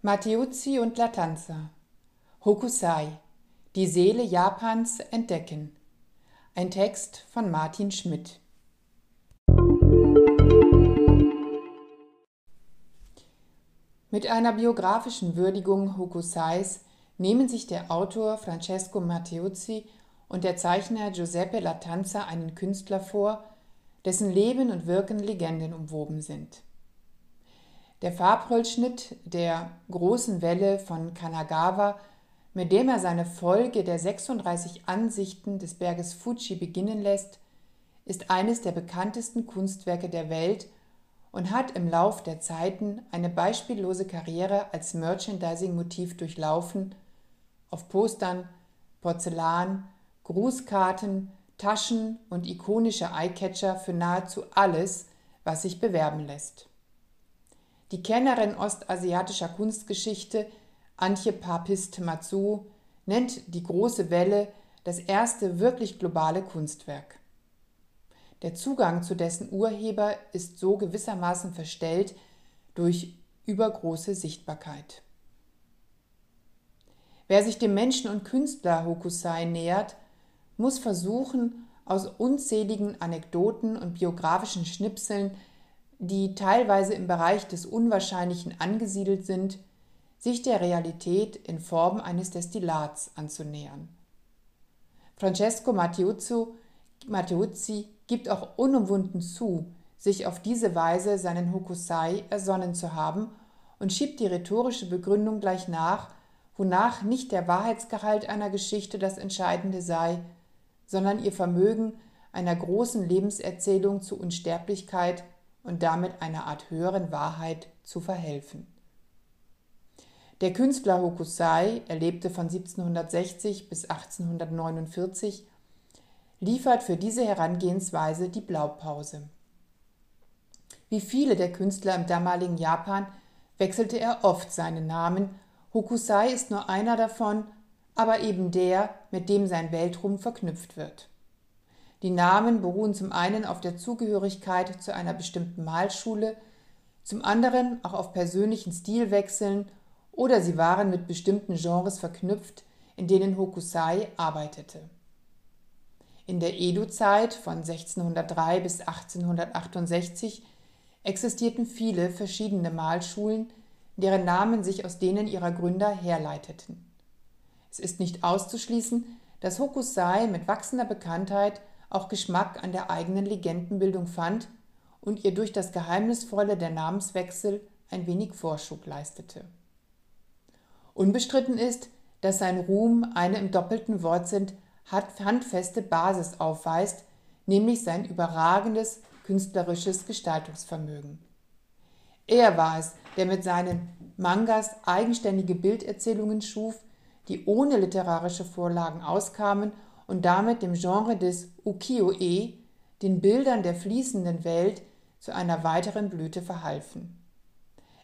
Matteucci und Latanza. Hokusai Die Seele Japans entdecken. Ein Text von Martin Schmidt. Mit einer biografischen Würdigung Hokusais nehmen sich der Autor Francesco Matteucci und der Zeichner Giuseppe Latanza einen Künstler vor, dessen Leben und Wirken Legenden umwoben sind. Der Farbholzschnitt der großen Welle von Kanagawa, mit dem er seine Folge der 36 Ansichten des Berges Fuji beginnen lässt, ist eines der bekanntesten Kunstwerke der Welt und hat im Lauf der Zeiten eine beispiellose Karriere als Merchandising-Motiv durchlaufen, auf Postern, Porzellan, Grußkarten, Taschen und ikonische Eyecatcher für nahezu alles, was sich bewerben lässt. Die Kennerin ostasiatischer Kunstgeschichte Antje Papist-Matsu nennt die große Welle das erste wirklich globale Kunstwerk. Der Zugang zu dessen Urheber ist so gewissermaßen verstellt durch übergroße Sichtbarkeit. Wer sich dem Menschen und Künstler Hokusai nähert, muss versuchen, aus unzähligen Anekdoten und biografischen Schnipseln, die teilweise im Bereich des Unwahrscheinlichen angesiedelt sind, sich der Realität in Form eines Destillats anzunähern. Francesco Matteucci gibt auch unumwunden zu, sich auf diese Weise seinen Hokusai ersonnen zu haben und schiebt die rhetorische Begründung gleich nach, wonach nicht der Wahrheitsgehalt einer Geschichte das Entscheidende sei, sondern ihr Vermögen einer großen Lebenserzählung zur Unsterblichkeit und damit einer Art höheren Wahrheit zu verhelfen. Der Künstler Hokusai, er lebte von 1760 bis 1849, liefert für diese Herangehensweise die Blaupause. Wie viele der Künstler im damaligen Japan wechselte er oft seinen Namen. Hokusai ist nur einer davon, aber eben der, mit dem sein Weltruhm verknüpft wird. Die Namen beruhen zum einen auf der Zugehörigkeit zu einer bestimmten Malschule, zum anderen auch auf persönlichen Stilwechseln oder sie waren mit bestimmten Genres verknüpft, in denen Hokusai arbeitete. In der Edo-Zeit von 1603 bis 1868 existierten viele verschiedene Malschulen, deren Namen sich aus denen ihrer Gründer herleiteten. Es ist nicht auszuschließen, dass Hokusai mit wachsender Bekanntheit auch Geschmack an der eigenen Legendenbildung fand und ihr durch das Geheimnisvolle der Namenswechsel ein wenig Vorschub leistete. Unbestritten ist, dass sein Ruhm eine im doppelten Wortsinn handfeste Basis aufweist, nämlich sein überragendes künstlerisches Gestaltungsvermögen. Er war es, der mit seinen Mangas eigenständige Bilderzählungen schuf, die ohne literarische Vorlagen auskamen und damit dem Genre des Ukiyo-e, den Bildern der fließenden Welt, zu einer weiteren Blüte verhalfen.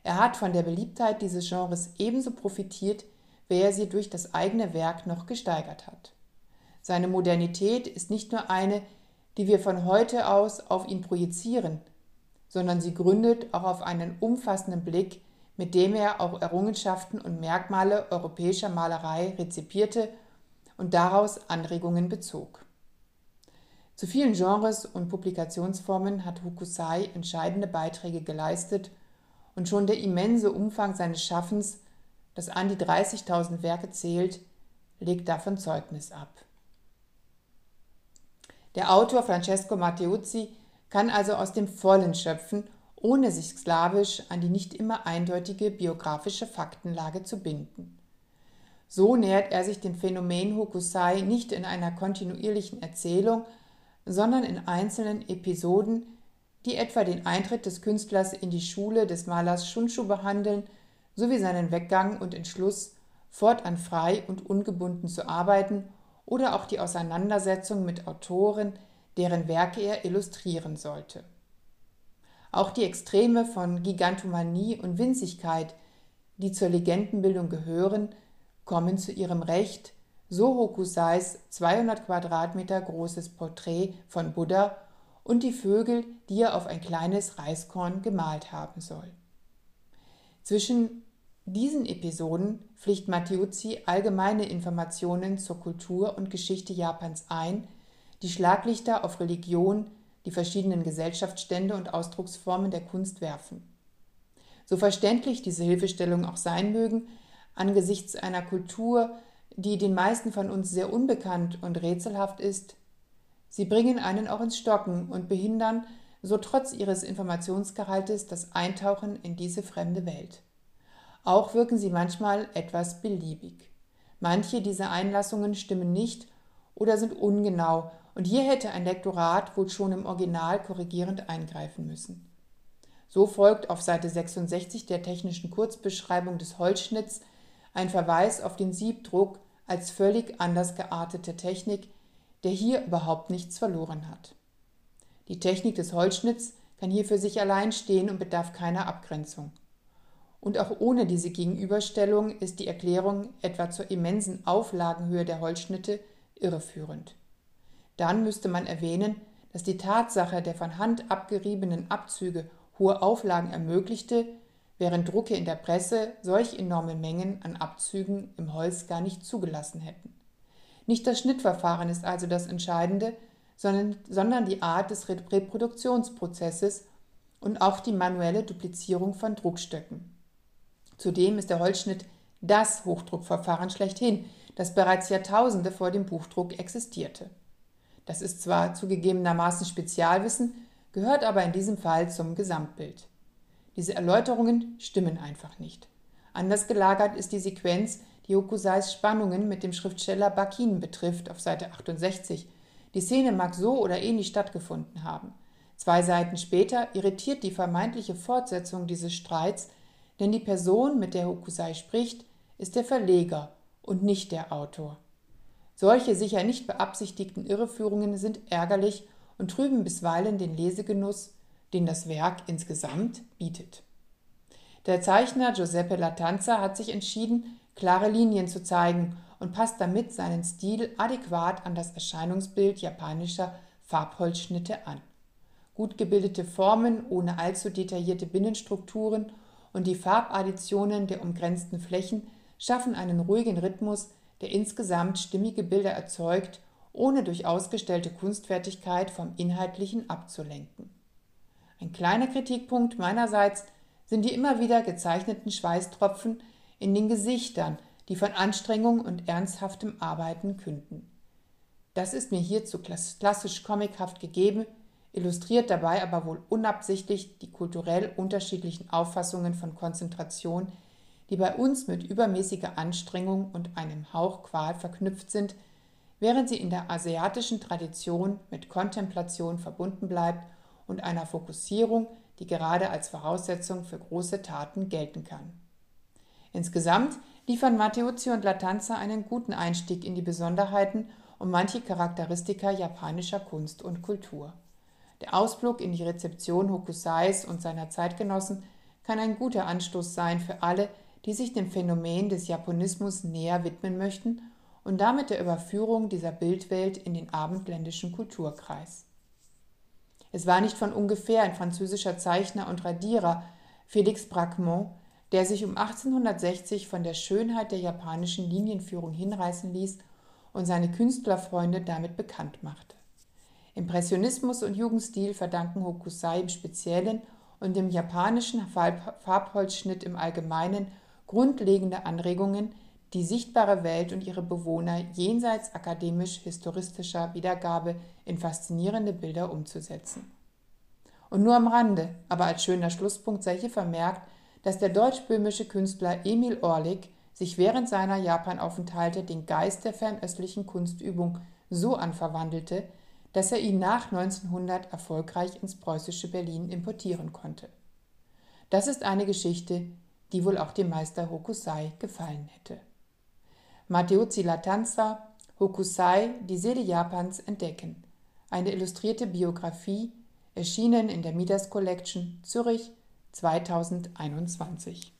Er hat von der Beliebtheit dieses Genres ebenso profitiert, wie er sie durch das eigene Werk noch gesteigert hat. Seine Modernität ist nicht nur eine, die wir von heute aus auf ihn projizieren, sondern sie gründet auch auf einen umfassenden Blick mit dem er auch Errungenschaften und Merkmale europäischer Malerei rezipierte und daraus Anregungen bezog. Zu vielen Genres und Publikationsformen hat Hokusai entscheidende Beiträge geleistet und schon der immense Umfang seines Schaffens, das an die 30.000 Werke zählt, legt davon Zeugnis ab. Der Autor Francesco Matteucci kann also aus dem Vollen schöpfen ohne sich sklavisch an die nicht immer eindeutige biografische Faktenlage zu binden. So nähert er sich dem Phänomen Hokusai nicht in einer kontinuierlichen Erzählung, sondern in einzelnen Episoden, die etwa den Eintritt des Künstlers in die Schule des Malers Shunshu behandeln, sowie seinen Weggang und Entschluss, fortan frei und ungebunden zu arbeiten oder auch die Auseinandersetzung mit Autoren, deren Werke er illustrieren sollte. Auch die Extreme von Gigantomanie und Winzigkeit, die zur Legendenbildung gehören, kommen zu ihrem Recht, so Hokusais 200 Quadratmeter großes Porträt von Buddha und die Vögel, die er auf ein kleines Reiskorn gemalt haben soll. Zwischen Diesen Episoden pflicht Matteucci allgemeine Informationen zur Kultur und Geschichte Japans ein, die Schlaglichter auf Religion, die verschiedenen Gesellschaftsstände und Ausdrucksformen der Kunst werfen. So verständlich diese Hilfestellungen auch sein mögen, angesichts einer Kultur, die den meisten von uns sehr unbekannt und rätselhaft ist, sie bringen einen auch ins Stocken und behindern, so trotz ihres Informationsgehaltes, das Eintauchen in diese fremde Welt. Auch wirken sie manchmal etwas beliebig. Manche dieser Einlassungen stimmen nicht oder sind ungenau und hier hätte ein Lektorat wohl schon im Original korrigierend eingreifen müssen. So folgt auf Seite 66 der technischen Kurzbeschreibung des Holzschnitts ein Verweis auf den Siebdruck als völlig anders geartete Technik, der hier überhaupt nichts verloren hat. Die Technik des Holzschnitts kann hier für sich allein stehen und bedarf keiner Abgrenzung. Und auch ohne diese Gegenüberstellung ist die Erklärung etwa zur immensen Auflagenhöhe der Holzschnitte irreführend. Dann müsste man erwähnen, dass die Tatsache der von Hand abgeriebenen Abzüge hohe Auflagen ermöglichte, während Drucke in der Presse solch enorme Mengen an Abzügen im Holz gar nicht zugelassen hätten. Nicht das Schnittverfahren ist also das Entscheidende, sondern, sondern die Art des Reproduktionsprozesses und auch die manuelle Duplizierung von Druckstöcken. Zudem ist der Holzschnitt das Hochdruckverfahren schlechthin, das bereits Jahrtausende vor dem Buchdruck existierte. Das ist zwar zugegebenermaßen Spezialwissen, gehört aber in diesem Fall zum Gesamtbild. Diese Erläuterungen stimmen einfach nicht. Anders gelagert ist die Sequenz, die Hokusais Spannungen mit dem Schriftsteller Bakin betrifft, auf Seite 68. Die Szene mag so oder ähnlich stattgefunden haben. Zwei Seiten später irritiert die vermeintliche Fortsetzung dieses Streits, denn die Person, mit der Hokusai spricht, ist der Verleger und nicht der Autor. Solche sicher nicht beabsichtigten Irreführungen sind ärgerlich und trüben bisweilen den Lesegenuss, den das Werk insgesamt bietet. Der Zeichner Giuseppe Latanza hat sich entschieden, klare Linien zu zeigen und passt damit seinen Stil adäquat an das Erscheinungsbild japanischer Farbholzschnitte an. Gut gebildete Formen ohne allzu detaillierte Binnenstrukturen und die Farbadditionen der umgrenzten Flächen schaffen einen ruhigen Rhythmus, der insgesamt stimmige Bilder erzeugt, ohne durch ausgestellte Kunstfertigkeit vom Inhaltlichen abzulenken. Ein kleiner Kritikpunkt meinerseits sind die immer wieder gezeichneten Schweißtropfen in den Gesichtern, die von Anstrengung und ernsthaftem Arbeiten künden. Das ist mir hier zu klassisch comichaft gegeben, illustriert dabei aber wohl unabsichtlich die kulturell unterschiedlichen Auffassungen von Konzentration, die bei uns mit übermäßiger Anstrengung und einem Hauch Qual verknüpft sind, während sie in der asiatischen Tradition mit Kontemplation verbunden bleibt und einer Fokussierung, die gerade als Voraussetzung für große Taten gelten kann. Insgesamt liefern Matteucci und Latanza einen guten Einstieg in die Besonderheiten und manche Charakteristika japanischer Kunst und Kultur. Der Ausflug in die Rezeption Hokusais und seiner Zeitgenossen kann ein guter Anstoß sein für alle, die sich dem Phänomen des Japonismus näher widmen möchten und damit der Überführung dieser Bildwelt in den abendländischen Kulturkreis. Es war nicht von ungefähr ein französischer Zeichner und Radierer, Félix Braquemont, der sich um 1860 von der Schönheit der japanischen Linienführung hinreißen ließ und seine Künstlerfreunde damit bekannt machte. Impressionismus und Jugendstil verdanken Hokusai im Speziellen und dem japanischen Farbholzschnitt im Allgemeinen grundlegende Anregungen, die sichtbare Welt und ihre Bewohner jenseits akademisch-historistischer Wiedergabe in faszinierende Bilder umzusetzen. Und nur am Rande, aber als schöner Schlusspunkt sei hier vermerkt, dass der deutsch-böhmische Künstler Emil Orlik sich während seiner Japanaufenthalte den Geist der fernöstlichen Kunstübung so anverwandelte, dass er ihn nach 1900 erfolgreich ins preußische Berlin importieren konnte. Das ist eine Geschichte, die wohl auch dem Meister Hokusai gefallen hätte. Matteucci Latanza, Hokusai, die Seele Japans entdecken. Eine illustrierte Biografie, erschienen in der Midas Collection, Zürich 2021.